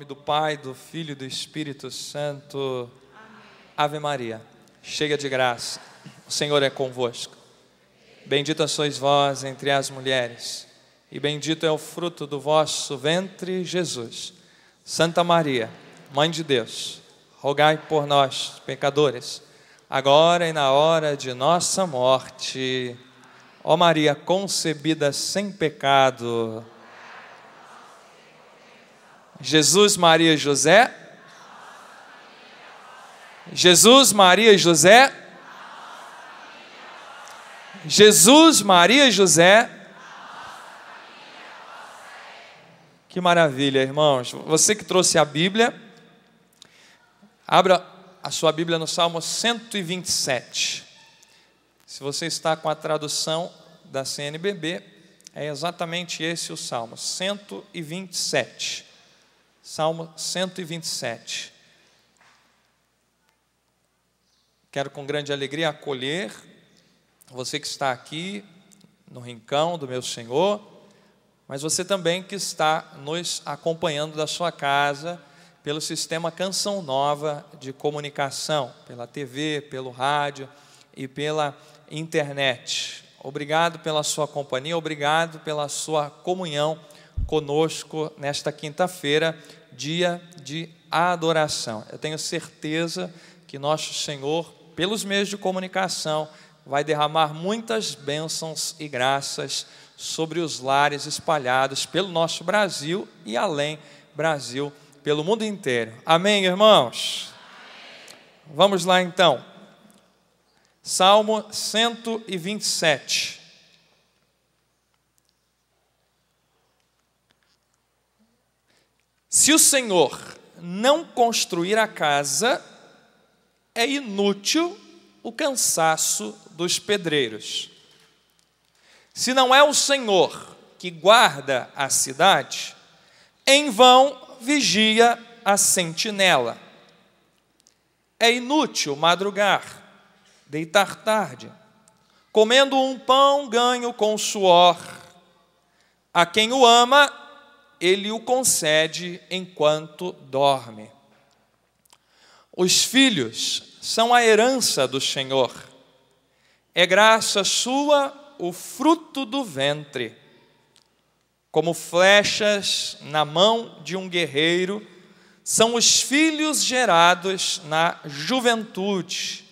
nome do Pai, do Filho e do Espírito Santo. Amém. Ave Maria, cheia de graça, o Senhor é convosco. Bendita sois vós entre as mulheres, e bendito é o fruto do vosso ventre, Jesus. Santa Maria, Mãe de Deus, rogai por nós, pecadores, agora e na hora de nossa morte. Ó Maria concebida sem pecado, Jesus, Maria e José. Jesus, Maria e José. Jesus, Maria e José. Que maravilha, irmãos. Você que trouxe a Bíblia, abra a sua Bíblia no Salmo 127. Se você está com a tradução da CNBB, é exatamente esse o Salmo, 127. Salmo 127. Quero com grande alegria acolher você que está aqui no rincão do meu Senhor, mas você também que está nos acompanhando da sua casa pelo sistema Canção Nova de comunicação, pela TV, pelo rádio e pela internet. Obrigado pela sua companhia, obrigado pela sua comunhão conosco nesta quinta-feira dia de adoração. Eu tenho certeza que nosso Senhor, pelos meios de comunicação, vai derramar muitas bênçãos e graças sobre os lares espalhados pelo nosso Brasil e além Brasil, pelo mundo inteiro. Amém, irmãos? Vamos lá então. Salmo 127. Se o Senhor não construir a casa, é inútil o cansaço dos pedreiros. Se não é o Senhor que guarda a cidade, em vão vigia a sentinela. É inútil madrugar, deitar tarde, comendo um pão ganho com suor. A quem o ama, ele o concede enquanto dorme. Os filhos são a herança do Senhor. É graça sua o fruto do ventre. Como flechas na mão de um guerreiro, são os filhos gerados na juventude.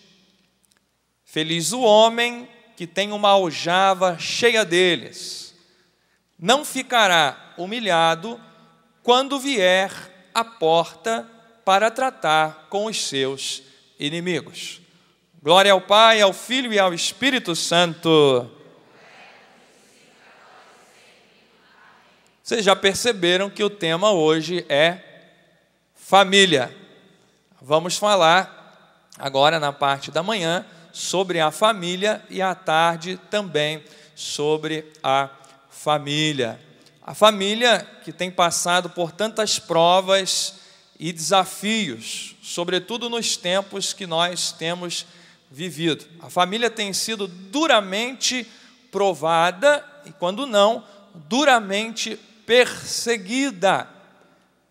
Feliz o homem que tem uma aljava cheia deles não ficará humilhado quando vier à porta para tratar com os seus inimigos. Glória ao Pai, ao Filho e ao Espírito Santo. Vocês já perceberam que o tema hoje é família. Vamos falar agora na parte da manhã sobre a família e à tarde também sobre a família. A família que tem passado por tantas provas e desafios, sobretudo nos tempos que nós temos vivido. A família tem sido duramente provada e, quando não, duramente perseguida.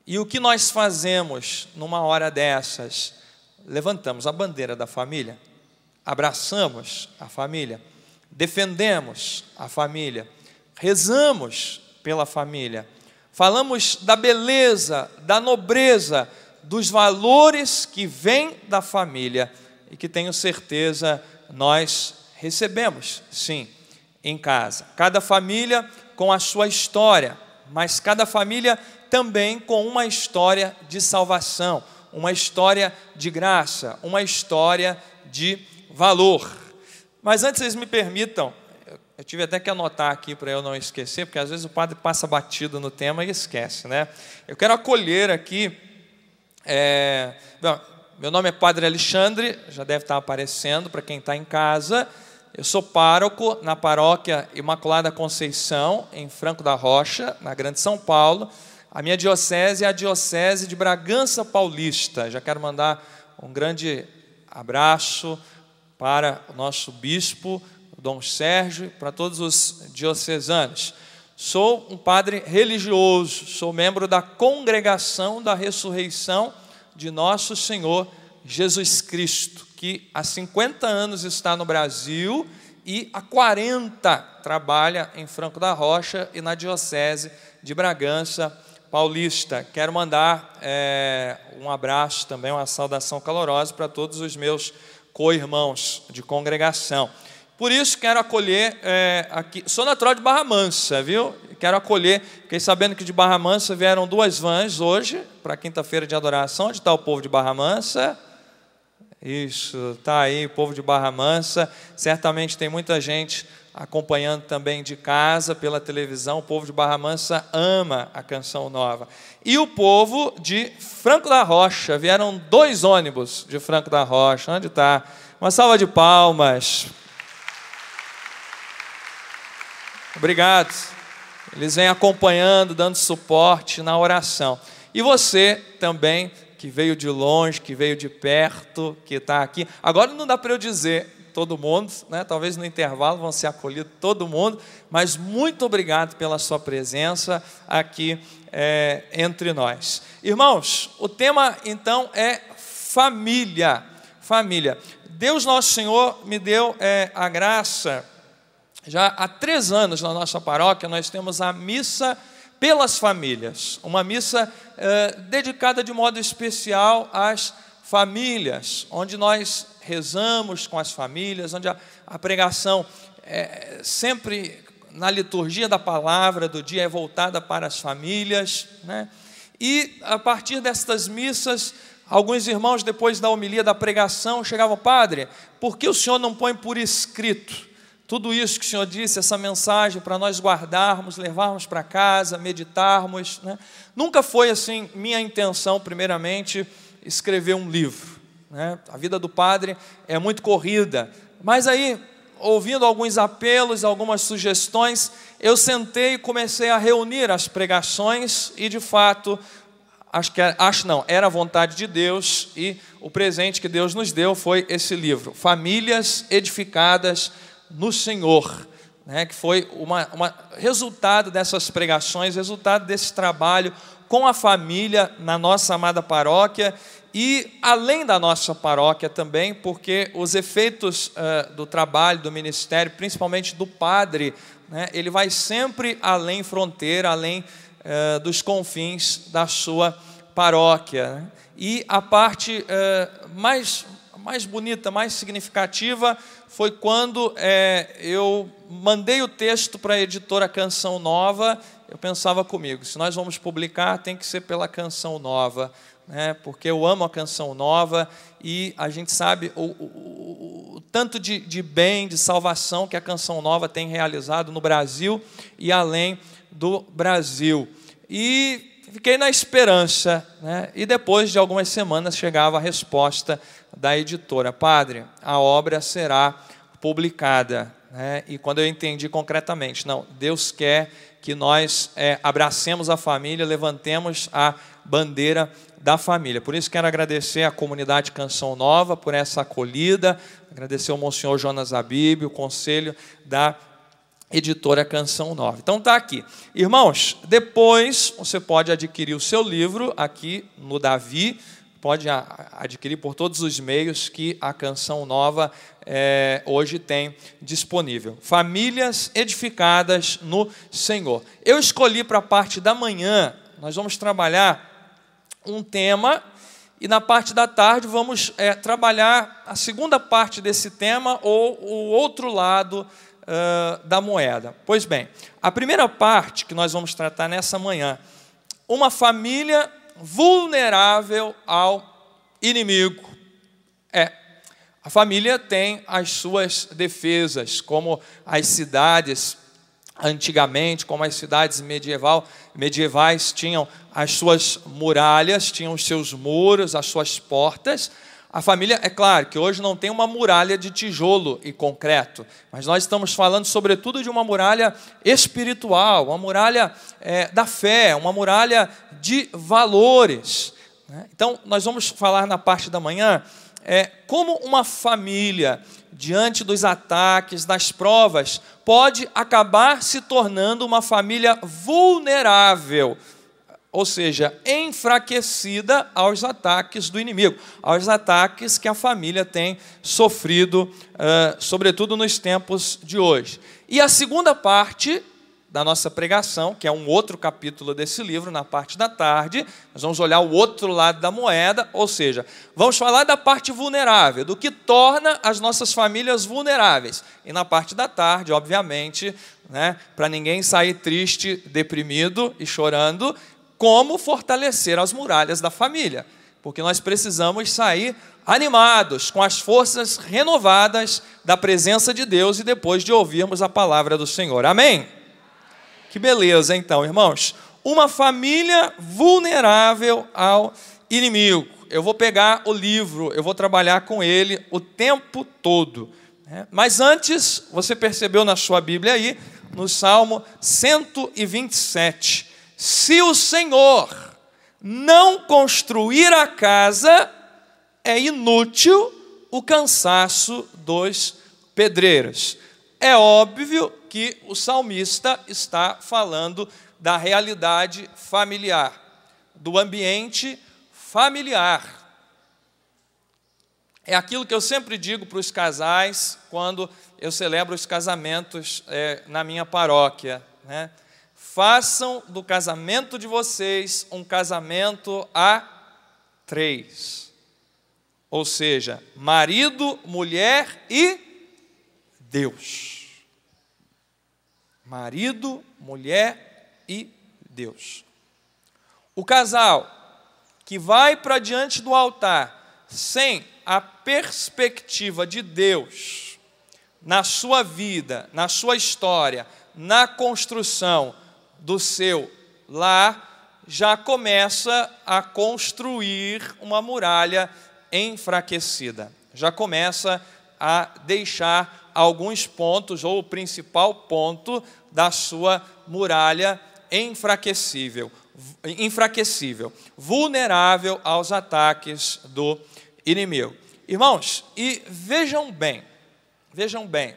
E o que nós fazemos numa hora dessas? Levantamos a bandeira da família, abraçamos a família, defendemos a família rezamos pela família, falamos da beleza, da nobreza, dos valores que vêm da família e que tenho certeza nós recebemos, sim, em casa. Cada família com a sua história, mas cada família também com uma história de salvação, uma história de graça, uma história de valor. Mas antes vocês me permitam eu tive até que anotar aqui para eu não esquecer, porque às vezes o padre passa batido no tema e esquece, né? Eu quero acolher aqui. É, bom, meu nome é Padre Alexandre, já deve estar aparecendo para quem está em casa. Eu sou pároco na paróquia Imaculada Conceição, em Franco da Rocha, na Grande São Paulo. A minha diocese é a Diocese de Bragança Paulista. Já quero mandar um grande abraço para o nosso bispo, Dom Sérgio, para todos os diocesanos. Sou um padre religioso, sou membro da congregação da ressurreição de nosso Senhor Jesus Cristo, que há 50 anos está no Brasil e há 40 trabalha em Franco da Rocha e na Diocese de Bragança Paulista. Quero mandar é, um abraço também, uma saudação calorosa para todos os meus co-irmãos de congregação. Por isso quero acolher é, aqui. Sou natural de Barra Mansa, viu? Quero acolher. Fiquei sabendo que de Barra Mansa vieram duas vans hoje para quinta-feira de adoração. Onde está o povo de Barra Mansa? Isso, está aí o povo de Barra Mansa. Certamente tem muita gente acompanhando também de casa pela televisão. O povo de Barra Mansa ama a canção nova. E o povo de Franco da Rocha. Vieram dois ônibus de Franco da Rocha. Onde está? Uma salva de palmas. Obrigado. Eles vêm acompanhando, dando suporte na oração. E você também, que veio de longe, que veio de perto, que está aqui. Agora não dá para eu dizer todo mundo, né? talvez no intervalo vão ser acolhidos todo mundo, mas muito obrigado pela sua presença aqui é, entre nós. Irmãos, o tema então é família. Família. Deus Nosso Senhor me deu é, a graça já há três anos na nossa paróquia nós temos a missa pelas famílias, uma missa eh, dedicada de modo especial às famílias, onde nós rezamos com as famílias, onde a, a pregação é sempre na liturgia da palavra do dia é voltada para as famílias, né? E a partir destas missas, alguns irmãos depois da homilia da pregação chegavam, padre, por que o senhor não põe por escrito tudo isso que o Senhor disse, essa mensagem para nós guardarmos, levarmos para casa, meditarmos. Né? Nunca foi assim minha intenção, primeiramente, escrever um livro. Né? A vida do padre é muito corrida. Mas aí, ouvindo alguns apelos, algumas sugestões, eu sentei e comecei a reunir as pregações e, de fato, acho que acho não, era a vontade de Deus e o presente que Deus nos deu foi esse livro, Famílias Edificadas no Senhor, né, que foi uma, uma resultado dessas pregações, resultado desse trabalho com a família na nossa amada paróquia e além da nossa paróquia também, porque os efeitos uh, do trabalho, do ministério, principalmente do padre, né, ele vai sempre além fronteira, além uh, dos confins da sua paróquia. Né? E a parte uh, mais, mais bonita, mais significativa foi quando é, eu mandei o texto para a editora Canção Nova. Eu pensava comigo, se nós vamos publicar, tem que ser pela Canção Nova, né? porque eu amo a Canção Nova e a gente sabe o, o, o, tanto de, de bem, de salvação que a Canção Nova tem realizado no Brasil e além do Brasil. E fiquei na esperança, né? e depois de algumas semanas chegava a resposta da editora: Padre, a obra será publicada. Né? E quando eu entendi concretamente, não, Deus quer que nós é, abracemos a família, levantemos a bandeira da família. Por isso quero agradecer à comunidade Canção Nova por essa acolhida, agradecer ao Monsenhor Jonas Abib, o conselho da editora Canção Nova. Então tá aqui. Irmãos, depois você pode adquirir o seu livro aqui no Davi, pode adquirir por todos os meios que a Canção Nova é, hoje tem disponível. Famílias edificadas no Senhor. Eu escolhi para a parte da manhã, nós vamos trabalhar um tema e na parte da tarde vamos é, trabalhar a segunda parte desse tema ou o outro lado uh, da moeda. Pois bem, a primeira parte que nós vamos tratar nessa manhã, uma família vulnerável ao inimigo. É, a família tem as suas defesas, como as cidades antigamente, como as cidades medieval, medievais tinham as suas muralhas, tinham os seus muros, as suas portas. A família, é claro que hoje não tem uma muralha de tijolo e concreto, mas nós estamos falando sobretudo de uma muralha espiritual, uma muralha é, da fé, uma muralha de valores. Né? Então, nós vamos falar na parte da manhã é, como uma família, diante dos ataques, das provas, pode acabar se tornando uma família vulnerável ou seja, enfraquecida aos ataques do inimigo, aos ataques que a família tem sofrido, uh, sobretudo nos tempos de hoje. E a segunda parte da nossa pregação, que é um outro capítulo desse livro, na parte da tarde, nós vamos olhar o outro lado da moeda, ou seja, vamos falar da parte vulnerável, do que torna as nossas famílias vulneráveis. E na parte da tarde, obviamente, né, para ninguém sair triste, deprimido e chorando, como fortalecer as muralhas da família, porque nós precisamos sair animados, com as forças renovadas da presença de Deus e depois de ouvirmos a palavra do Senhor. Amém? Que beleza, então, irmãos. Uma família vulnerável ao inimigo. Eu vou pegar o livro, eu vou trabalhar com ele o tempo todo. Né? Mas antes, você percebeu na sua Bíblia aí, no Salmo 127, se o Senhor não construir a casa, é inútil o cansaço dos pedreiros. É óbvio que o salmista está falando da realidade familiar, do ambiente familiar. É aquilo que eu sempre digo para os casais quando eu celebro os casamentos é, na minha paróquia. Né? Façam do casamento de vocês um casamento a três. Ou seja, marido, mulher e Deus. Marido, mulher e Deus. O casal que vai para diante do altar sem a perspectiva de Deus na sua vida, na sua história, na construção, do seu lar já começa a construir uma muralha enfraquecida. Já começa a deixar alguns pontos, ou o principal ponto da sua muralha enfraquecível, enfraquecível, vulnerável aos ataques do inimigo. Irmãos, e vejam bem, vejam bem,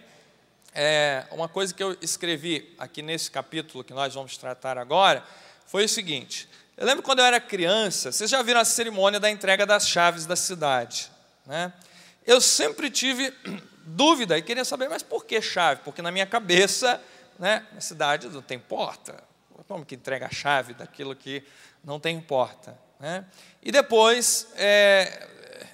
é, uma coisa que eu escrevi aqui nesse capítulo que nós vamos tratar agora foi o seguinte: eu lembro quando eu era criança, vocês já viram a cerimônia da entrega das chaves da cidade, né? Eu sempre tive dúvida e queria saber, mas por que chave? Porque na minha cabeça, né, na cidade não tem porta. Como que entrega a chave daquilo que não tem porta? Né? E depois é,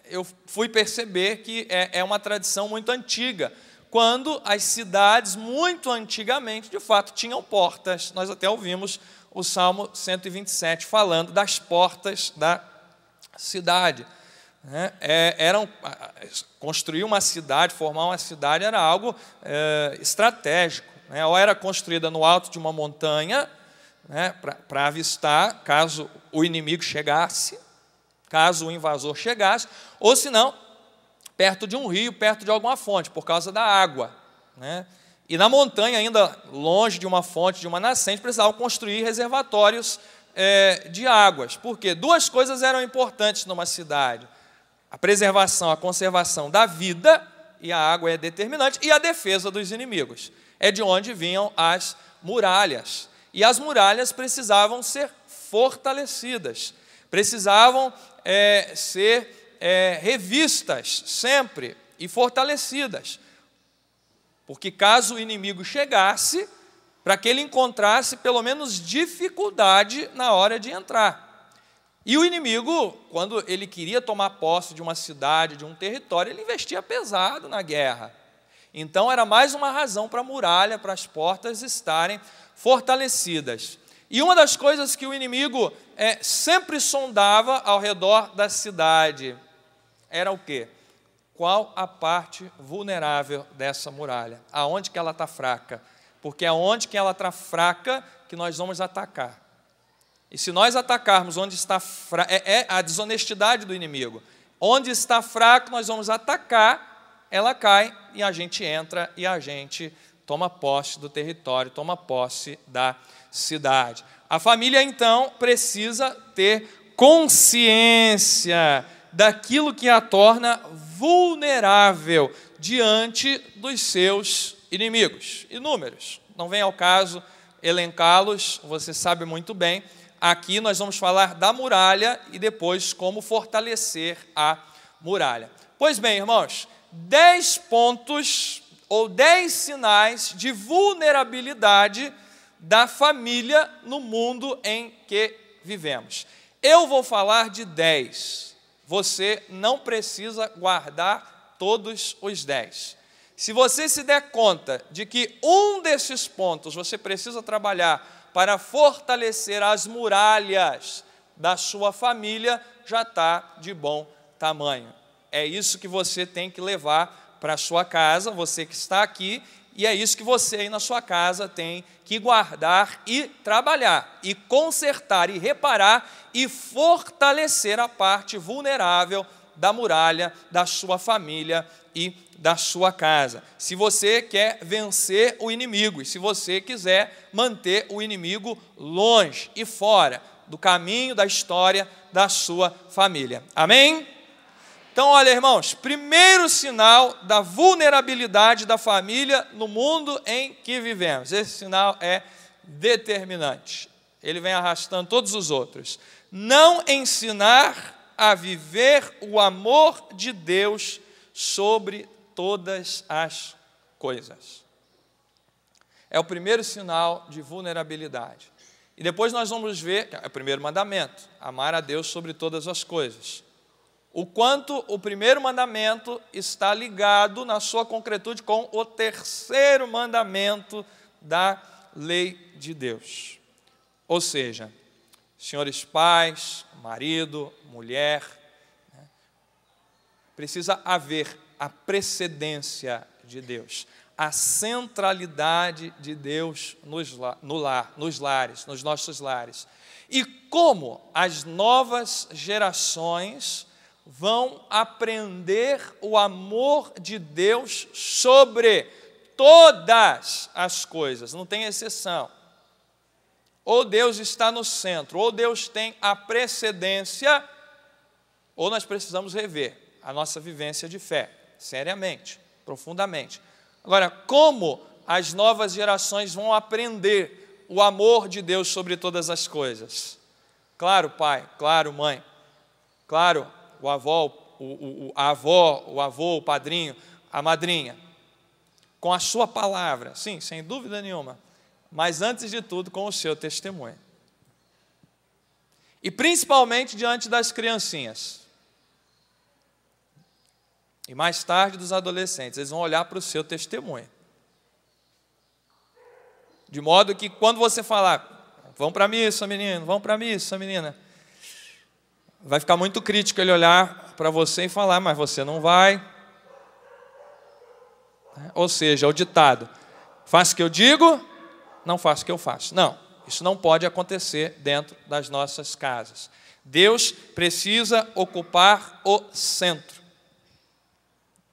eu fui perceber que é, é uma tradição muito antiga quando as cidades, muito antigamente, de fato, tinham portas. Nós até ouvimos o Salmo 127 falando das portas da cidade. Né? É, eram, construir uma cidade, formar uma cidade era algo é, estratégico. Né? Ou era construída no alto de uma montanha, né, para avistar caso o inimigo chegasse, caso o invasor chegasse, ou se não, perto de um rio, perto de alguma fonte, por causa da água. Né? E na montanha, ainda longe de uma fonte, de uma nascente, precisavam construir reservatórios é, de águas. Porque duas coisas eram importantes numa cidade: a preservação, a conservação da vida, e a água é determinante, e a defesa dos inimigos. É de onde vinham as muralhas. E as muralhas precisavam ser fortalecidas, precisavam é, ser é, revistas sempre e fortalecidas. Porque caso o inimigo chegasse, para que ele encontrasse pelo menos dificuldade na hora de entrar. E o inimigo, quando ele queria tomar posse de uma cidade, de um território, ele investia pesado na guerra. Então era mais uma razão para a muralha, para as portas estarem fortalecidas. E uma das coisas que o inimigo é, sempre sondava ao redor da cidade era o quê? Qual a parte vulnerável dessa muralha? Aonde que ela está fraca? Porque é onde que ela está fraca que nós vamos atacar. E se nós atacarmos onde está fraca, é, é a desonestidade do inimigo. Onde está fraco, nós vamos atacar, ela cai e a gente entra e a gente toma posse do território, toma posse da cidade. A família então precisa ter consciência daquilo que a torna vulnerável diante dos seus inimigos. Inúmeros. Não vem ao caso elencá-los, você sabe muito bem. Aqui nós vamos falar da muralha e depois como fortalecer a muralha. Pois bem, irmãos, dez pontos ou dez sinais de vulnerabilidade da família no mundo em que vivemos. Eu vou falar de dez. Você não precisa guardar todos os dez. Se você se der conta de que um desses pontos você precisa trabalhar para fortalecer as muralhas da sua família, já está de bom tamanho. É isso que você tem que levar para a sua casa, você que está aqui, e é isso que você aí na sua casa tem que guardar e trabalhar, e consertar, e reparar, e fortalecer a parte vulnerável da muralha da sua família e da sua casa. Se você quer vencer o inimigo, e se você quiser manter o inimigo longe e fora do caminho da história da sua família. Amém? Então, olha, irmãos, primeiro sinal da vulnerabilidade da família no mundo em que vivemos. Esse sinal é determinante. Ele vem arrastando todos os outros. Não ensinar a viver o amor de Deus sobre todas as coisas. É o primeiro sinal de vulnerabilidade. E depois nós vamos ver, é o primeiro mandamento, amar a Deus sobre todas as coisas o quanto o primeiro mandamento está ligado na sua concretude com o terceiro mandamento da lei de Deus. Ou seja, senhores pais, marido, mulher, né, precisa haver a precedência de Deus, a centralidade de Deus nos, no lar, nos lares, nos nossos lares. E como as novas gerações vão aprender o amor de Deus sobre todas as coisas, não tem exceção. Ou Deus está no centro, ou Deus tem a precedência, ou nós precisamos rever a nossa vivência de fé, seriamente, profundamente. Agora, como as novas gerações vão aprender o amor de Deus sobre todas as coisas? Claro, pai, claro, mãe, claro, o avó, o, o, a avó, o avô, o padrinho, a madrinha, com a sua palavra, sim, sem dúvida nenhuma, mas antes de tudo com o seu testemunho. E principalmente diante das criancinhas. E mais tarde dos adolescentes, eles vão olhar para o seu testemunho. De modo que quando você falar, vão para a missa, menino, vão para a missa, menina, vai ficar muito crítico ele olhar para você e falar, mas você não vai. Ou seja, o ditado: faça o que eu digo, não faça o que eu faço. Não, isso não pode acontecer dentro das nossas casas. Deus precisa ocupar o centro.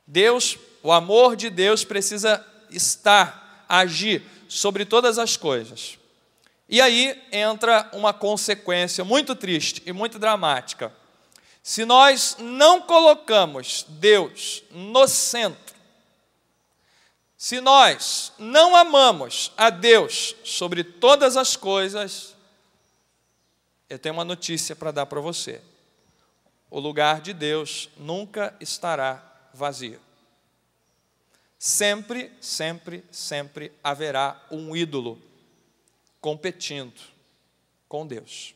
Deus, o amor de Deus precisa estar, agir sobre todas as coisas. E aí entra uma consequência muito triste e muito dramática. Se nós não colocamos Deus no centro, se nós não amamos a Deus sobre todas as coisas, eu tenho uma notícia para dar para você. O lugar de Deus nunca estará vazio. Sempre, sempre, sempre haverá um ídolo competindo com Deus.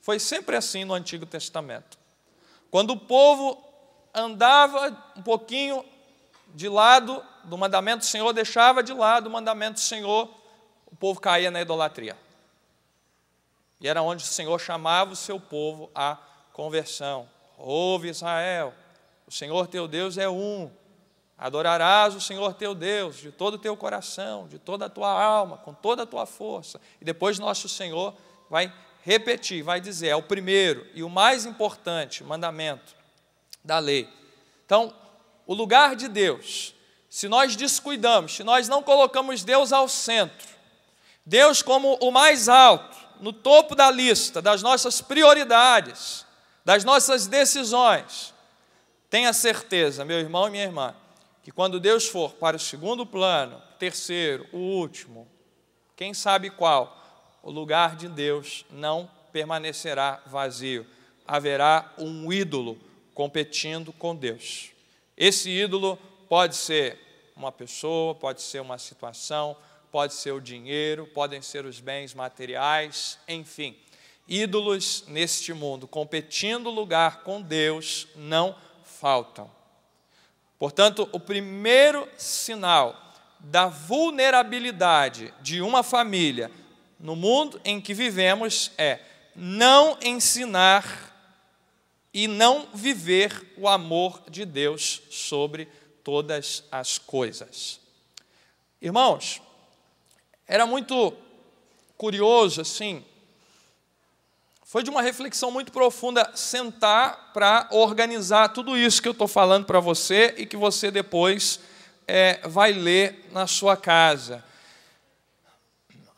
Foi sempre assim no Antigo Testamento. Quando o povo andava um pouquinho de lado do mandamento do Senhor, deixava de lado o mandamento do Senhor, o povo caía na idolatria. E era onde o Senhor chamava o seu povo à conversão. Ouve Israel, o Senhor teu Deus é um, Adorarás o Senhor teu Deus de todo o teu coração, de toda a tua alma, com toda a tua força. E depois nosso Senhor vai repetir, vai dizer, é o primeiro e o mais importante mandamento da lei. Então, o lugar de Deus, se nós descuidamos, se nós não colocamos Deus ao centro, Deus como o mais alto, no topo da lista das nossas prioridades, das nossas decisões, tenha certeza, meu irmão e minha irmã, que quando Deus for para o segundo plano, terceiro, o último, quem sabe qual, o lugar de Deus não permanecerá vazio. Haverá um ídolo competindo com Deus. Esse ídolo pode ser uma pessoa, pode ser uma situação, pode ser o dinheiro, podem ser os bens materiais, enfim. Ídolos neste mundo, competindo lugar com Deus, não faltam. Portanto, o primeiro sinal da vulnerabilidade de uma família no mundo em que vivemos é não ensinar e não viver o amor de Deus sobre todas as coisas. Irmãos, era muito curioso assim, foi de uma reflexão muito profunda sentar para organizar tudo isso que eu estou falando para você e que você depois é, vai ler na sua casa.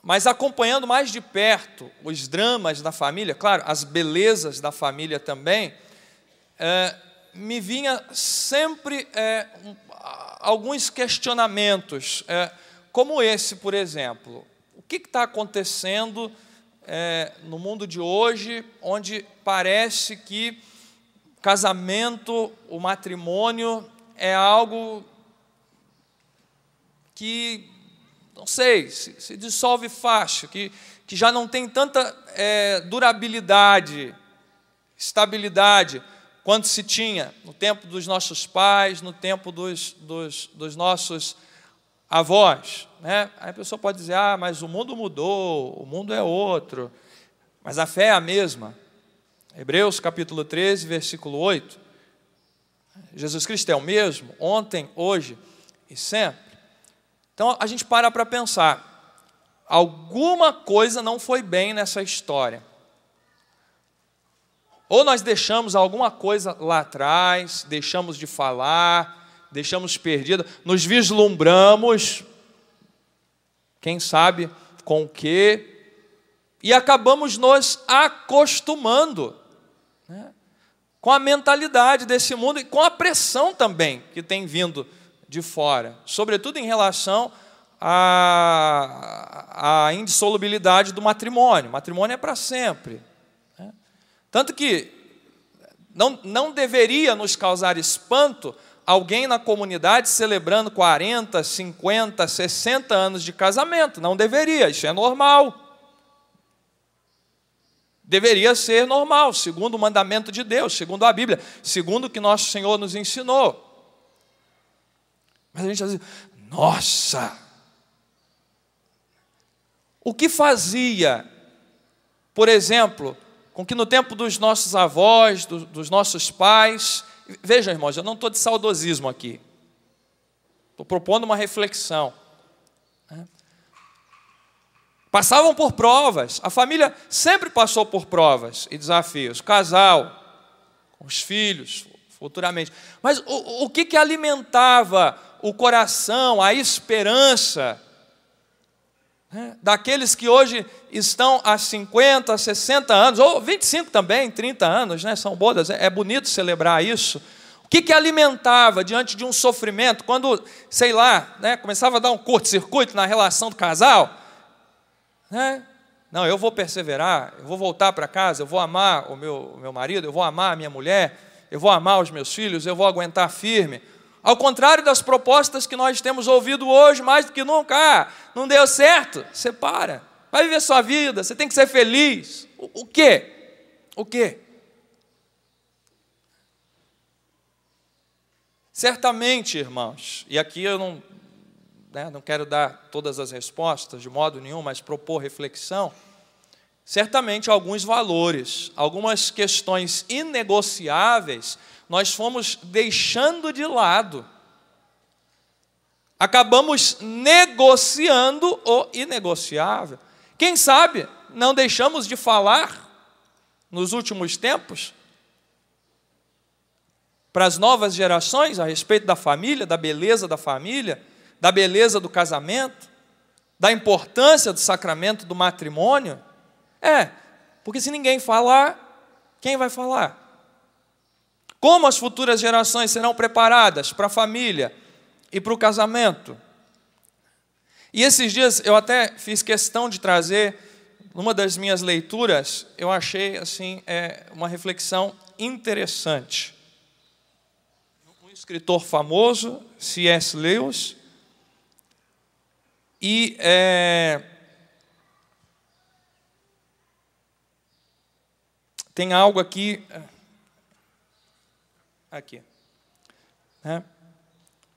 Mas acompanhando mais de perto os dramas da família, claro, as belezas da família também, é, me vinha sempre é, alguns questionamentos, é, como esse, por exemplo. O que está acontecendo é, no mundo de hoje, onde parece que casamento, o matrimônio é algo que não sei, se, se dissolve fácil, que, que já não tem tanta é, durabilidade, estabilidade, quanto se tinha no tempo dos nossos pais, no tempo dos, dos, dos nossos avós. Né? Aí a pessoa pode dizer, ah, mas o mundo mudou, o mundo é outro, mas a fé é a mesma. Hebreus capítulo 13, versículo 8. Jesus Cristo é o mesmo, ontem, hoje e sempre. Então a gente para para pensar. Alguma coisa não foi bem nessa história. Ou nós deixamos alguma coisa lá atrás, deixamos de falar, deixamos perdido, nos vislumbramos, quem sabe com o quê, e acabamos nos acostumando né, com a mentalidade desse mundo e com a pressão também que tem vindo de fora, sobretudo em relação à, à indissolubilidade do matrimônio. O matrimônio é para sempre. Né? Tanto que não, não deveria nos causar espanto alguém na comunidade celebrando 40, 50, 60 anos de casamento. Não deveria, isso é normal. Deveria ser normal, segundo o mandamento de Deus, segundo a Bíblia, segundo o que nosso Senhor nos ensinou. Mas a gente diz, nossa! O que fazia, por exemplo, com que no tempo dos nossos avós, do, dos nossos pais, vejam, irmãos, eu não estou de saudosismo aqui, estou propondo uma reflexão. Né? Passavam por provas, a família sempre passou por provas e desafios, o casal, os filhos, futuramente. Mas o, o que, que alimentava o coração, a esperança daqueles que hoje estão há 50, 60 anos, ou 25 também, 30 anos, né, são bodas, é, é bonito celebrar isso. O que, que alimentava diante de um sofrimento, quando, sei lá, né, começava a dar um curto-circuito na relação do casal? Né? Não, eu vou perseverar, eu vou voltar para casa, eu vou amar o meu, o meu marido, eu vou amar a minha mulher, eu vou amar os meus filhos, eu vou aguentar firme. Ao contrário das propostas que nós temos ouvido hoje, mais do que nunca, ah, não deu certo, você para, vai viver sua vida, você tem que ser feliz. O, o quê? O quê? Certamente, irmãos, e aqui eu não, né, não quero dar todas as respostas de modo nenhum, mas propor reflexão. Certamente, alguns valores, algumas questões inegociáveis nós fomos deixando de lado. Acabamos negociando o inegociável. Quem sabe não deixamos de falar nos últimos tempos para as novas gerações a respeito da família, da beleza da família, da beleza do casamento, da importância do sacramento do matrimônio? É, porque se ninguém falar, quem vai falar? Como as futuras gerações serão preparadas para a família e para o casamento? E esses dias eu até fiz questão de trazer, numa das minhas leituras, eu achei assim é, uma reflexão interessante. Um escritor famoso, C.S. Lewis, e é, tem algo aqui. Aqui. Né?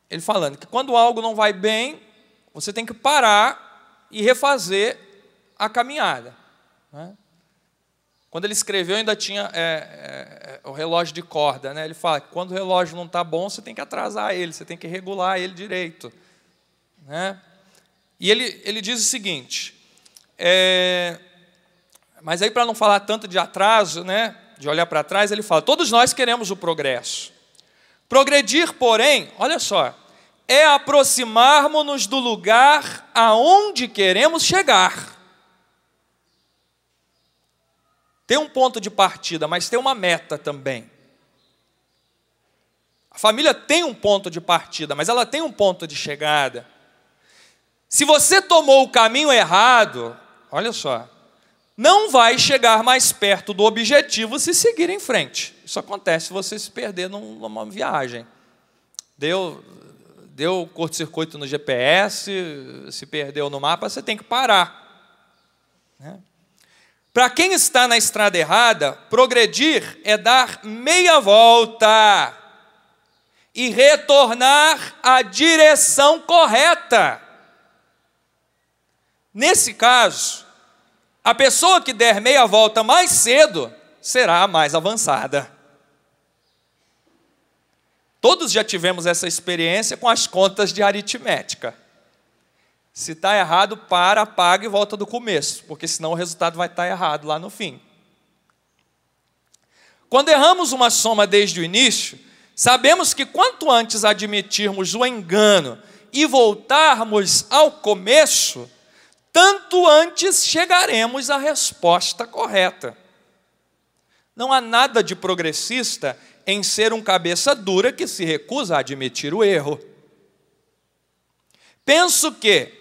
Ele falando que quando algo não vai bem, você tem que parar e refazer a caminhada. Né? Quando ele escreveu, ainda tinha é, é, o relógio de corda. Né? Ele fala que quando o relógio não está bom, você tem que atrasar ele, você tem que regular ele direito. Né? E ele, ele diz o seguinte: é, mas aí, para não falar tanto de atraso, né, de olhar para trás, ele fala: todos nós queremos o progresso. Progredir, porém, olha só, é aproximarmos-nos do lugar aonde queremos chegar. Tem um ponto de partida, mas tem uma meta também. A família tem um ponto de partida, mas ela tem um ponto de chegada. Se você tomou o caminho errado, olha só, não vai chegar mais perto do objetivo se seguir em frente. Isso acontece se você se perder numa viagem. Deu, deu curto-circuito no GPS, se perdeu no mapa, você tem que parar. Né? Para quem está na estrada errada, progredir é dar meia volta e retornar à direção correta. Nesse caso, a pessoa que der meia volta mais cedo será a mais avançada. Todos já tivemos essa experiência com as contas de aritmética. Se está errado, para, apaga e volta do começo, porque senão o resultado vai estar tá errado lá no fim. Quando erramos uma soma desde o início, sabemos que quanto antes admitirmos o engano e voltarmos ao começo, tanto antes chegaremos à resposta correta. Não há nada de progressista em ser um cabeça dura que se recusa a admitir o erro. Penso que,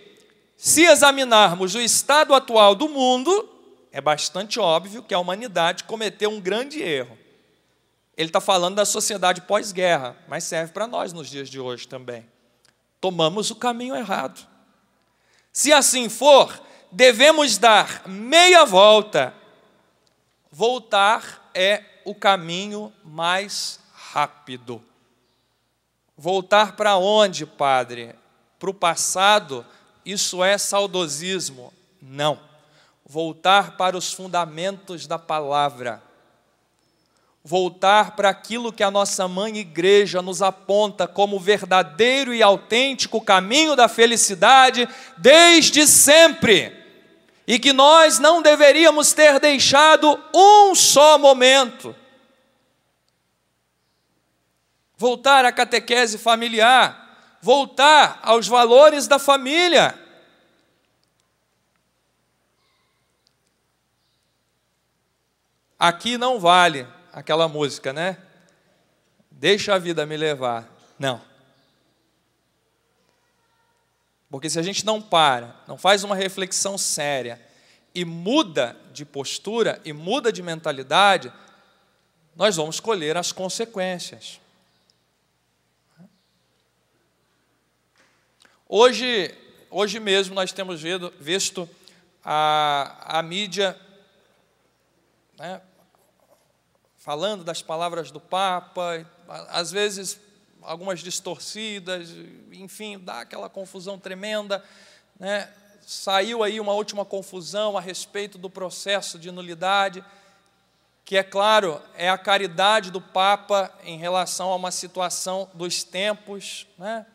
se examinarmos o estado atual do mundo, é bastante óbvio que a humanidade cometeu um grande erro. Ele está falando da sociedade pós-guerra, mas serve para nós nos dias de hoje também. Tomamos o caminho errado. Se assim for, devemos dar meia volta. Voltar é o caminho mais rápido. Voltar para onde, Padre? Para o passado? Isso é saudosismo? Não. Voltar para os fundamentos da palavra voltar para aquilo que a nossa mãe igreja nos aponta como verdadeiro e autêntico caminho da felicidade desde sempre. E que nós não deveríamos ter deixado um só momento. Voltar à catequese familiar, voltar aos valores da família. Aqui não vale aquela música, né? Deixa a vida me levar. Não. Porque se a gente não para, não faz uma reflexão séria e muda de postura e muda de mentalidade, nós vamos colher as consequências. Hoje, hoje mesmo nós temos visto a, a mídia né, falando das palavras do Papa, às vezes algumas distorcidas, enfim, dá aquela confusão tremenda. Né? Saiu aí uma última confusão a respeito do processo de nulidade, que é claro, é a caridade do Papa em relação a uma situação dos tempos. Né?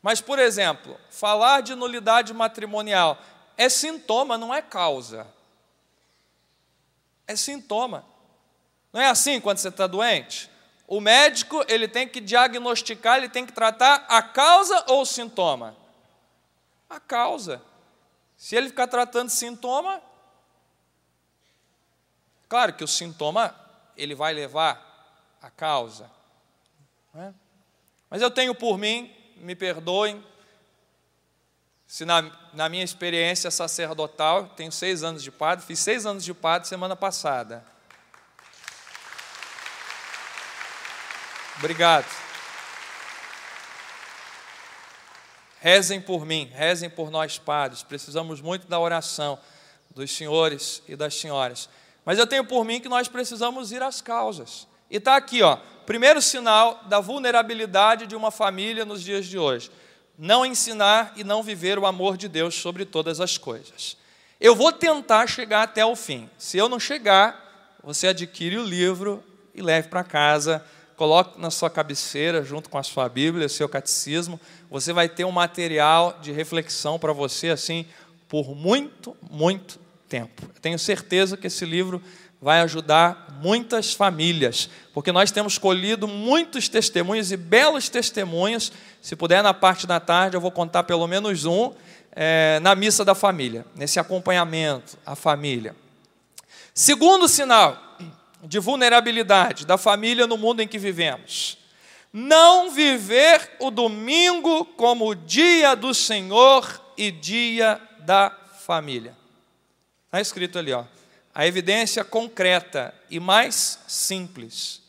Mas, por exemplo, falar de nulidade matrimonial é sintoma, não é causa. É sintoma. Não é assim quando você está doente? O médico ele tem que diagnosticar, ele tem que tratar a causa ou o sintoma? A causa. Se ele ficar tratando sintoma, claro que o sintoma ele vai levar a causa. É? Mas eu tenho por mim, me perdoem, se na, na minha experiência sacerdotal, tenho seis anos de padre, fiz seis anos de padre semana passada. Obrigado. Rezem por mim, rezem por nós padres. Precisamos muito da oração dos senhores e das senhoras. Mas eu tenho por mim que nós precisamos ir às causas. E está aqui, ó, primeiro sinal da vulnerabilidade de uma família nos dias de hoje: não ensinar e não viver o amor de Deus sobre todas as coisas. Eu vou tentar chegar até o fim. Se eu não chegar, você adquire o livro e leve para casa, coloque na sua cabeceira, junto com a sua Bíblia, seu catecismo. Você vai ter um material de reflexão para você, assim, por muito, muito tempo. Eu tenho certeza que esse livro vai ajudar muitas famílias, porque nós temos colhido muitos testemunhos e belos testemunhos. Se puder, na parte da tarde, eu vou contar pelo menos um é, na missa da família, nesse acompanhamento à família. Segundo sinal de vulnerabilidade da família no mundo em que vivemos. Não viver o domingo como dia do Senhor e dia da família. Está escrito ali, ó a evidência concreta e mais simples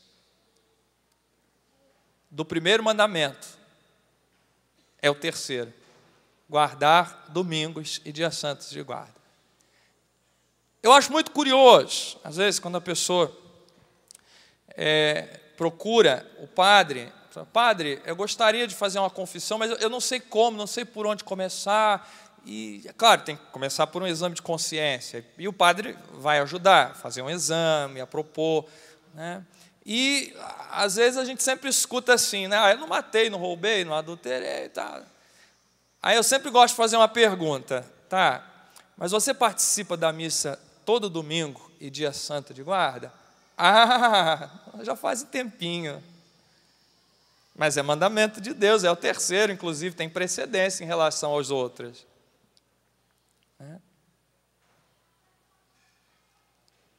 do primeiro mandamento é o terceiro: guardar domingos e dias santos de guarda. Eu acho muito curioso, às vezes, quando a pessoa é, procura o padre, padre, eu gostaria de fazer uma confissão, mas eu não sei como, não sei por onde começar, e, é claro, tem que começar por um exame de consciência. E o padre vai ajudar, fazer um exame, a propor. Né? E, às vezes, a gente sempre escuta assim, né? Ah, eu não matei, não roubei, não adulterei. Tá. Aí eu sempre gosto de fazer uma pergunta. Tá, mas você participa da missa todo domingo e dia santo de guarda? Ah, já faz um tempinho. Mas é mandamento de Deus, é o terceiro, inclusive, tem precedência em relação aos outros. É.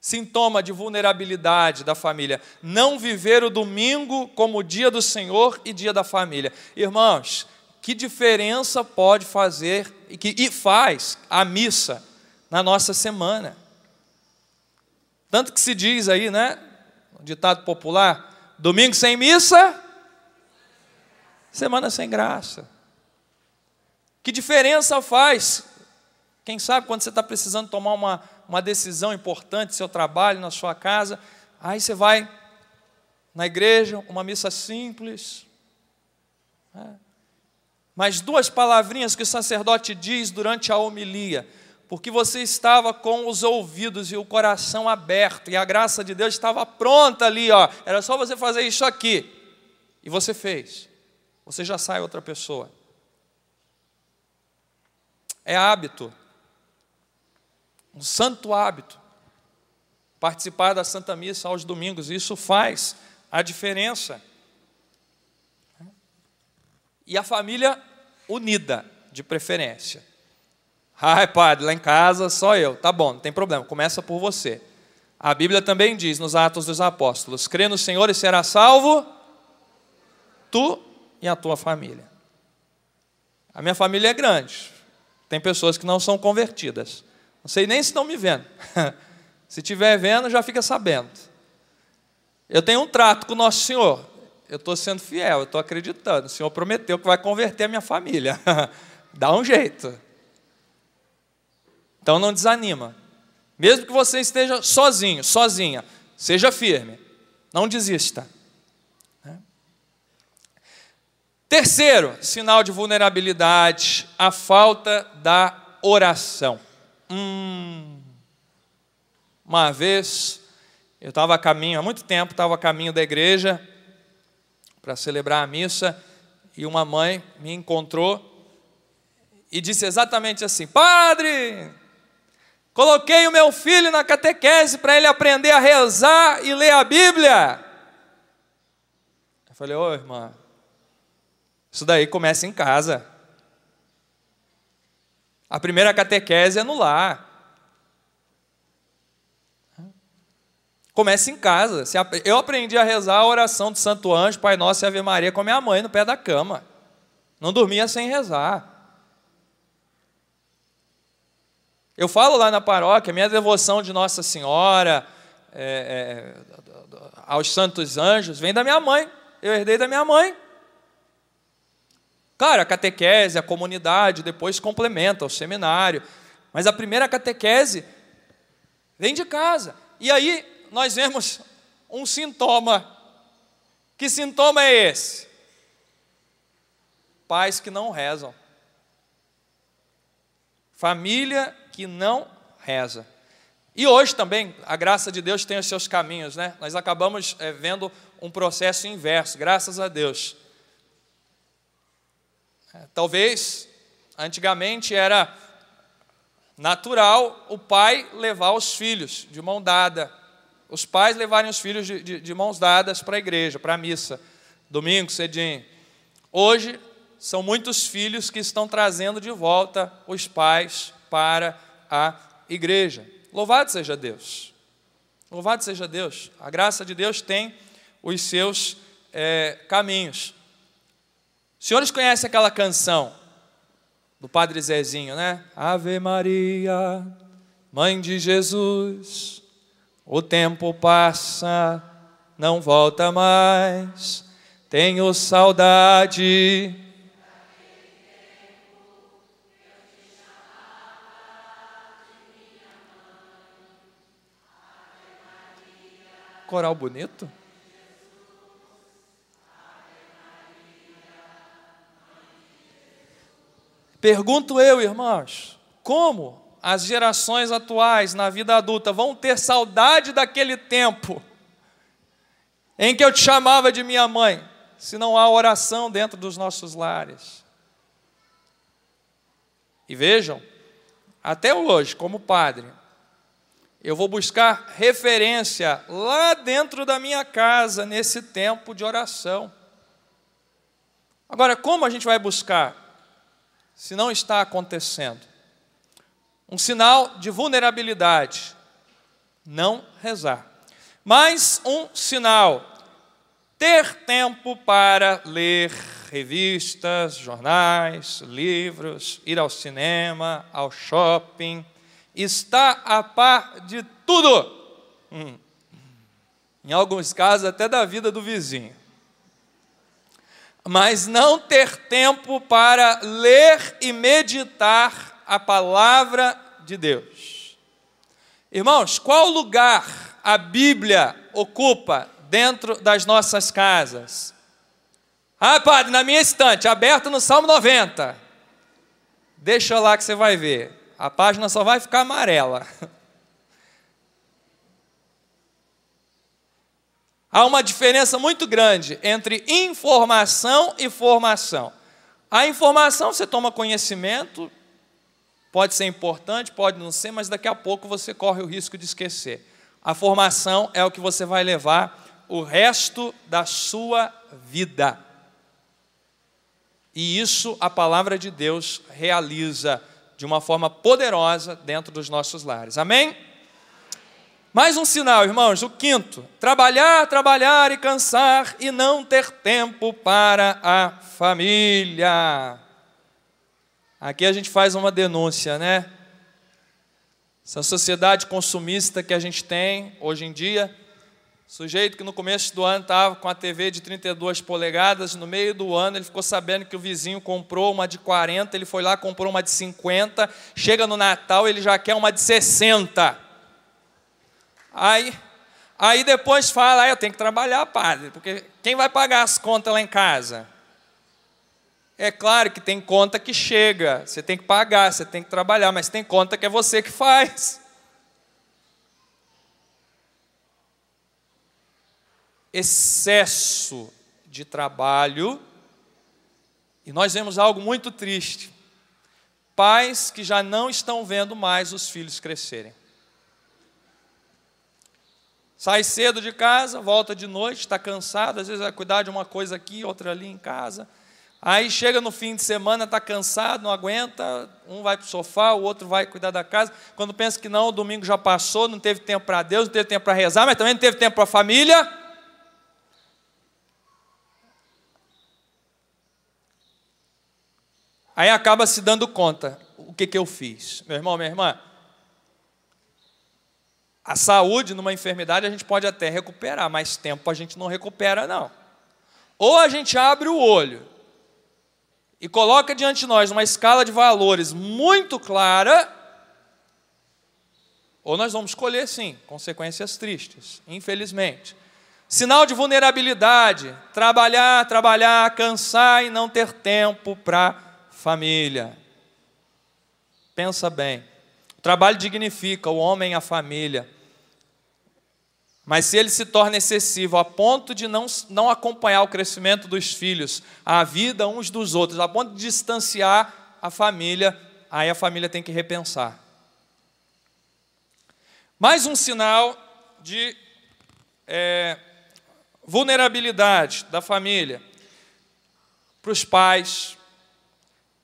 Sintoma de vulnerabilidade da família. Não viver o domingo como dia do Senhor e dia da família. Irmãos, que diferença pode fazer e que e faz a missa na nossa semana? Tanto que se diz aí, né? Ditado popular: domingo sem missa, semana sem graça. Que diferença faz quem sabe quando você está precisando tomar uma, uma decisão importante, seu trabalho, na sua casa, aí você vai na igreja, uma missa simples. É. Mas duas palavrinhas que o sacerdote diz durante a homilia, porque você estava com os ouvidos e o coração aberto, e a graça de Deus estava pronta ali, ó. era só você fazer isso aqui, e você fez, você já sai outra pessoa. É hábito um santo hábito, participar da Santa Missa aos domingos, isso faz a diferença. E a família unida, de preferência. Ai, padre, lá em casa só eu. Tá bom, não tem problema, começa por você. A Bíblia também diz nos Atos dos Apóstolos: crê no Senhor e será salvo tu e a tua família. A minha família é grande, tem pessoas que não são convertidas. Não sei nem se estão me vendo. se estiver vendo, já fica sabendo. Eu tenho um trato com o nosso Senhor. Eu estou sendo fiel, eu estou acreditando. O Senhor prometeu que vai converter a minha família. Dá um jeito. Então não desanima. Mesmo que você esteja sozinho, sozinha, seja firme. Não desista. Né? Terceiro sinal de vulnerabilidade, a falta da oração. Hum. Uma vez, eu estava a caminho, há muito tempo, estava a caminho da igreja para celebrar a missa, e uma mãe me encontrou e disse exatamente assim: Padre, coloquei o meu filho na catequese para ele aprender a rezar e ler a Bíblia. Eu falei: Ô irmã, isso daí começa em casa. A primeira catequese é no lar. Começa em casa. Eu aprendi a rezar a oração do Santo Anjo, Pai Nosso e Ave Maria com a minha mãe no pé da cama. Não dormia sem rezar. Eu falo lá na paróquia, minha devoção de Nossa Senhora, é, é, aos santos anjos, vem da minha mãe. Eu herdei da minha mãe. Claro, a catequese, a comunidade, depois complementa o seminário. Mas a primeira catequese vem de casa. E aí nós vemos um sintoma. Que sintoma é esse? Pais que não rezam. Família que não reza. E hoje também, a graça de Deus tem os seus caminhos, né? Nós acabamos é, vendo um processo inverso, graças a Deus. É, talvez, antigamente era natural o pai levar os filhos de mão dada, os pais levarem os filhos de, de, de mãos dadas para a igreja, para a missa, domingo cedinho. Hoje, são muitos filhos que estão trazendo de volta os pais para a igreja. Louvado seja Deus. Louvado seja Deus. A graça de Deus tem os seus é, caminhos. Os senhores conhecem aquela canção do Padre Zezinho, né? Ave Maria, Mãe de Jesus, o tempo passa, não volta mais, tenho saudade Coral bonito? Pergunto eu, irmãos, como as gerações atuais na vida adulta vão ter saudade daquele tempo em que eu te chamava de minha mãe, se não há oração dentro dos nossos lares? E vejam, até hoje, como padre, eu vou buscar referência lá dentro da minha casa, nesse tempo de oração. Agora, como a gente vai buscar, se não está acontecendo? Um sinal de vulnerabilidade, não rezar. Mais um sinal, ter tempo para ler revistas, jornais, livros, ir ao cinema, ao shopping está a par de tudo. Hum. Em alguns casos, até da vida do vizinho. Mas não ter tempo para ler e meditar a palavra de Deus. Irmãos, qual lugar a Bíblia ocupa dentro das nossas casas? Ah, padre, na minha estante, aberto no Salmo 90. Deixa lá que você vai ver a página só vai ficar amarela. Há uma diferença muito grande entre informação e formação. A informação você toma conhecimento, pode ser importante, pode não ser, mas daqui a pouco você corre o risco de esquecer. A formação é o que você vai levar o resto da sua vida. E isso a palavra de Deus realiza de uma forma poderosa dentro dos nossos lares. Amém? Mais um sinal, irmãos, o quinto: trabalhar, trabalhar e cansar e não ter tempo para a família. Aqui a gente faz uma denúncia, né? Essa sociedade consumista que a gente tem hoje em dia, Sujeito que no começo do ano estava com a TV de 32 polegadas, no meio do ano ele ficou sabendo que o vizinho comprou uma de 40, ele foi lá comprou uma de 50, chega no Natal ele já quer uma de 60. Aí, aí depois fala, ah, eu tenho que trabalhar, padre, porque quem vai pagar as contas lá em casa? É claro que tem conta que chega, você tem que pagar, você tem que trabalhar, mas tem conta que é você que faz. Excesso de trabalho, e nós vemos algo muito triste: pais que já não estão vendo mais os filhos crescerem. Sai cedo de casa, volta de noite, está cansado, às vezes vai cuidar de uma coisa aqui, outra ali em casa. Aí chega no fim de semana, está cansado, não aguenta, um vai para o sofá, o outro vai cuidar da casa. Quando pensa que não, o domingo já passou, não teve tempo para Deus, não teve tempo para rezar, mas também não teve tempo para a família. Aí acaba se dando conta, o que, que eu fiz? Meu irmão, minha irmã, a saúde numa enfermidade a gente pode até recuperar, mas tempo a gente não recupera, não. Ou a gente abre o olho e coloca diante de nós uma escala de valores muito clara, ou nós vamos escolher, sim, consequências tristes, infelizmente. Sinal de vulnerabilidade: trabalhar, trabalhar, cansar e não ter tempo para família. Pensa bem. O trabalho dignifica o homem e a família. Mas se ele se torna excessivo a ponto de não, não acompanhar o crescimento dos filhos, a vida uns dos outros, a ponto de distanciar a família, aí a família tem que repensar. Mais um sinal de é, vulnerabilidade da família para os pais,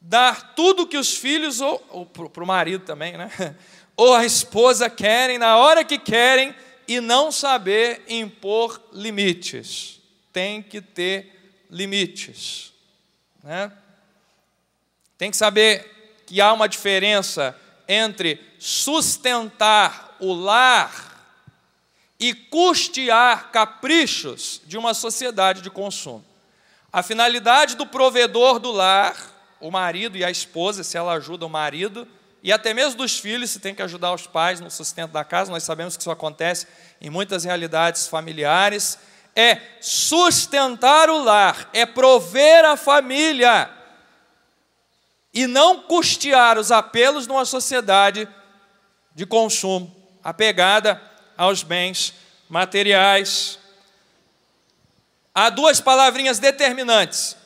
dar tudo que os filhos, ou, ou para o marido também, né? ou a esposa querem, na hora que querem, e não saber impor limites. Tem que ter limites. Né? Tem que saber que há uma diferença entre sustentar o lar e custear caprichos de uma sociedade de consumo. A finalidade do provedor do lar, o marido e a esposa, se ela ajuda o marido, e até mesmo dos filhos, se tem que ajudar os pais no sustento da casa, nós sabemos que isso acontece em muitas realidades familiares, é sustentar o lar, é prover a família e não custear os apelos numa sociedade de consumo, apegada aos bens materiais. Há duas palavrinhas determinantes: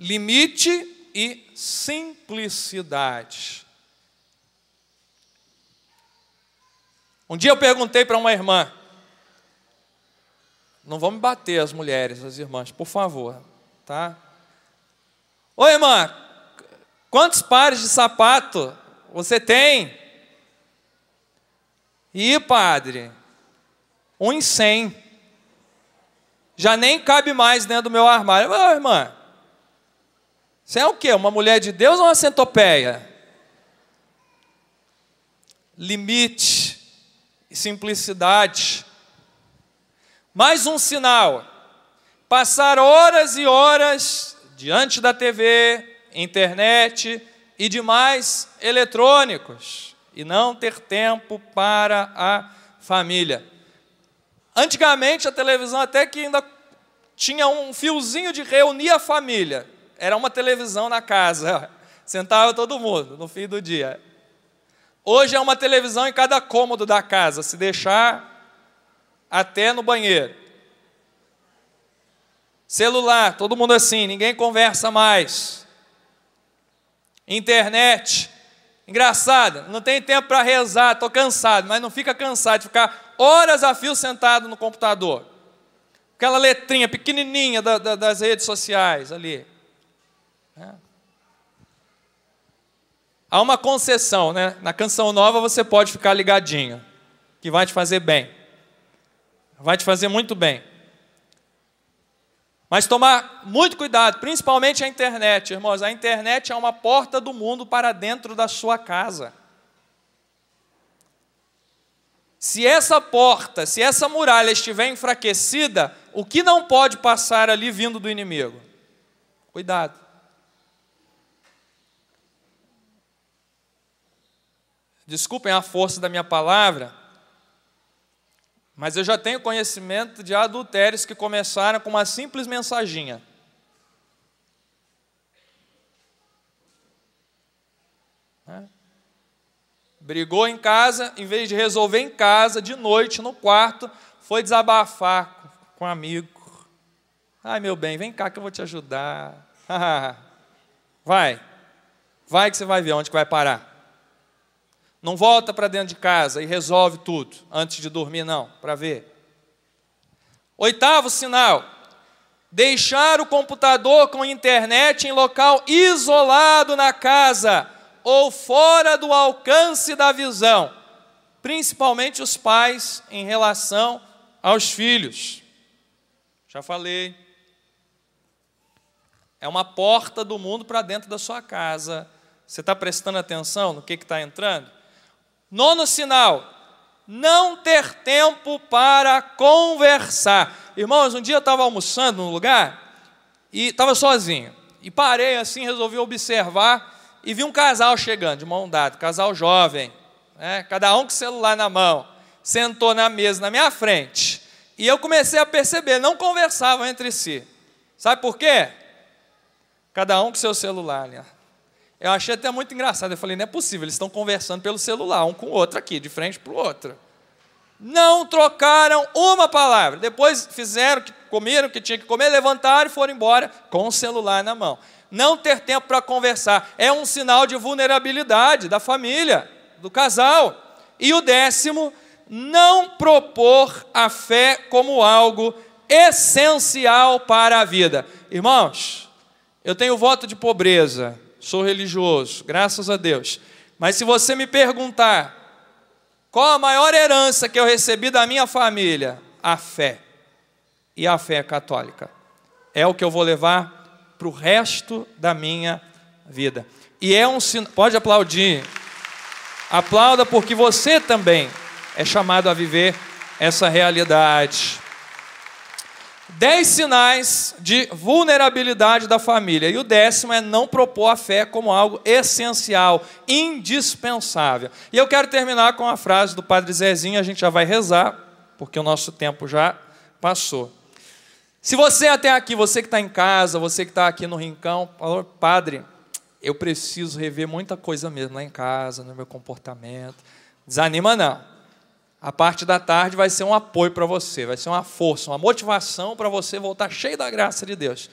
limite e simplicidade. Um dia eu perguntei para uma irmã, não vão me bater as mulheres, as irmãs, por favor, tá? Oi, irmã, quantos pares de sapato você tem? E padre, um em cem. Já nem cabe mais dentro do meu armário. Ô, irmã, você é o quê? Uma mulher de Deus ou uma centopeia? Limite e simplicidade. Mais um sinal: passar horas e horas diante da TV, internet e demais eletrônicos e não ter tempo para a família. Antigamente a televisão até que ainda tinha um fiozinho de reunir a família era uma televisão na casa. Sentava todo mundo no fim do dia. Hoje é uma televisão em cada cômodo da casa, se deixar até no banheiro. Celular, todo mundo assim, ninguém conversa mais. Internet, engraçado, não tem tempo para rezar, estou cansado, mas não fica cansado de ficar horas a fio sentado no computador. Aquela letrinha pequenininha da, da, das redes sociais ali. É. Há uma concessão, né? Na canção nova você pode ficar ligadinho, que vai te fazer bem. Vai te fazer muito bem. Mas tomar muito cuidado, principalmente a internet, irmãos. A internet é uma porta do mundo para dentro da sua casa. Se essa porta, se essa muralha estiver enfraquecida, o que não pode passar ali vindo do inimigo? Cuidado. Desculpem a força da minha palavra, mas eu já tenho conhecimento de adultérios que começaram com uma simples mensaginha. Brigou em casa, em vez de resolver em casa, de noite, no quarto, foi desabafar com um amigo. Ai, meu bem, vem cá que eu vou te ajudar. vai, vai que você vai ver onde vai parar. Não volta para dentro de casa e resolve tudo antes de dormir, não, para ver. Oitavo sinal: Deixar o computador com internet em local isolado na casa ou fora do alcance da visão, principalmente os pais em relação aos filhos. Já falei. É uma porta do mundo para dentro da sua casa. Você está prestando atenção no que está entrando? Nono sinal: não ter tempo para conversar. Irmãos, um dia eu estava almoçando num lugar e estava sozinho. E parei assim, resolvi observar e vi um casal chegando, de mão dada, casal jovem, né? cada um com o celular na mão, sentou na mesa na minha frente. E eu comecei a perceber, não conversavam entre si. Sabe por quê? Cada um com seu celular. Né? Eu achei até muito engraçado. Eu falei, não é possível, eles estão conversando pelo celular, um com o outro aqui, de frente para o outro. Não trocaram uma palavra. Depois fizeram, comeram o que tinha que comer, levantaram e foram embora com o celular na mão. Não ter tempo para conversar é um sinal de vulnerabilidade da família, do casal. E o décimo, não propor a fé como algo essencial para a vida. Irmãos, eu tenho voto de pobreza, sou religioso, graças a Deus. Mas se você me perguntar qual a maior herança que eu recebi da minha família, a fé. E a fé católica. É o que eu vou levar para o resto da minha vida. E é um sinal. Pode aplaudir. Aplauda porque você também é chamado a viver essa realidade. Dez sinais de vulnerabilidade da família. E o décimo é não propor a fé como algo essencial, indispensável. E eu quero terminar com a frase do Padre Zezinho, a gente já vai rezar, porque o nosso tempo já passou. Se você até aqui, você que está em casa, você que está aqui no rincão, falou, Padre, eu preciso rever muita coisa mesmo lá em casa, no meu comportamento. Desanima não a parte da tarde vai ser um apoio para você, vai ser uma força, uma motivação para você voltar cheio da graça de Deus.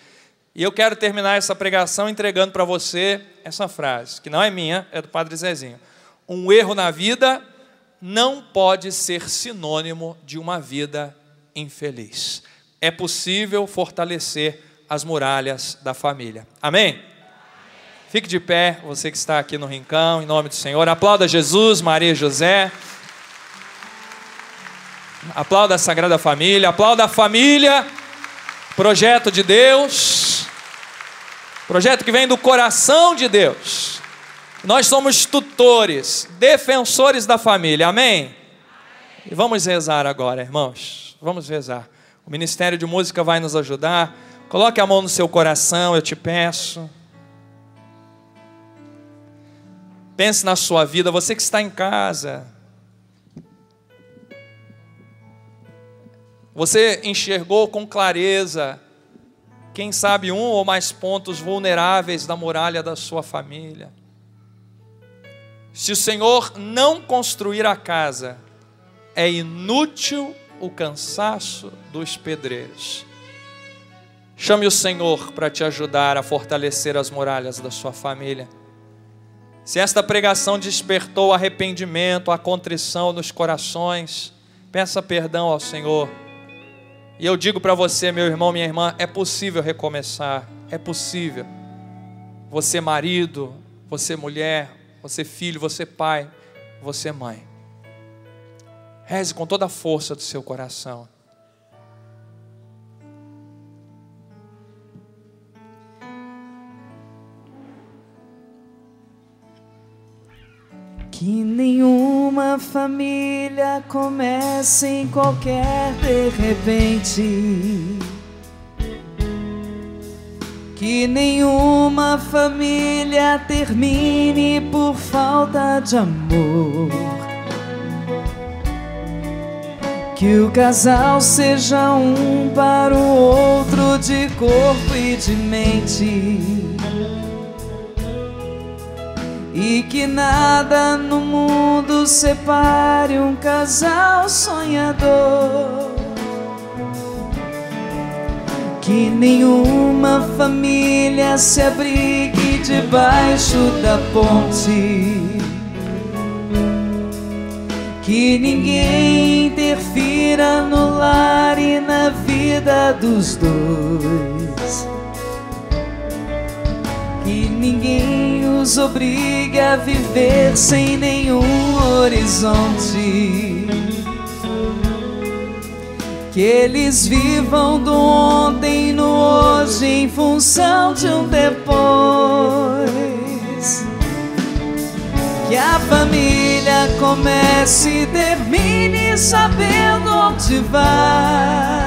E eu quero terminar essa pregação entregando para você essa frase, que não é minha, é do Padre Zezinho. Um erro na vida não pode ser sinônimo de uma vida infeliz. É possível fortalecer as muralhas da família. Amém? Fique de pé, você que está aqui no rincão, em nome do Senhor. Aplauda Jesus, Maria e José. Aplauda a Sagrada Família, aplauda a família, projeto de Deus, projeto que vem do coração de Deus. Nós somos tutores, defensores da família, amém? E vamos rezar agora, irmãos, vamos rezar. O Ministério de Música vai nos ajudar. Coloque a mão no seu coração, eu te peço. Pense na sua vida, você que está em casa. Você enxergou com clareza, quem sabe, um ou mais pontos vulneráveis da muralha da sua família. Se o Senhor não construir a casa, é inútil o cansaço dos pedreiros. Chame o Senhor para te ajudar a fortalecer as muralhas da sua família. Se esta pregação despertou arrependimento, a contrição nos corações, peça perdão ao Senhor e eu digo para você, meu irmão, minha irmã, é possível recomeçar, é possível. Você marido, você mulher, você filho, você pai, você mãe. Reze com toda a força do seu coração. Que nenhuma família comece em qualquer de repente. Que nenhuma família termine por falta de amor. Que o casal seja um para o outro de corpo e de mente e que nada no mundo separe um casal sonhador. Que nenhuma família se abrigue debaixo da ponte. Que ninguém interfira no lar e na vida dos dois. Ninguém os obrigue a viver sem nenhum horizonte. Que eles vivam do ontem no hoje em função de um depois que a família comece e termine sabendo onde vai.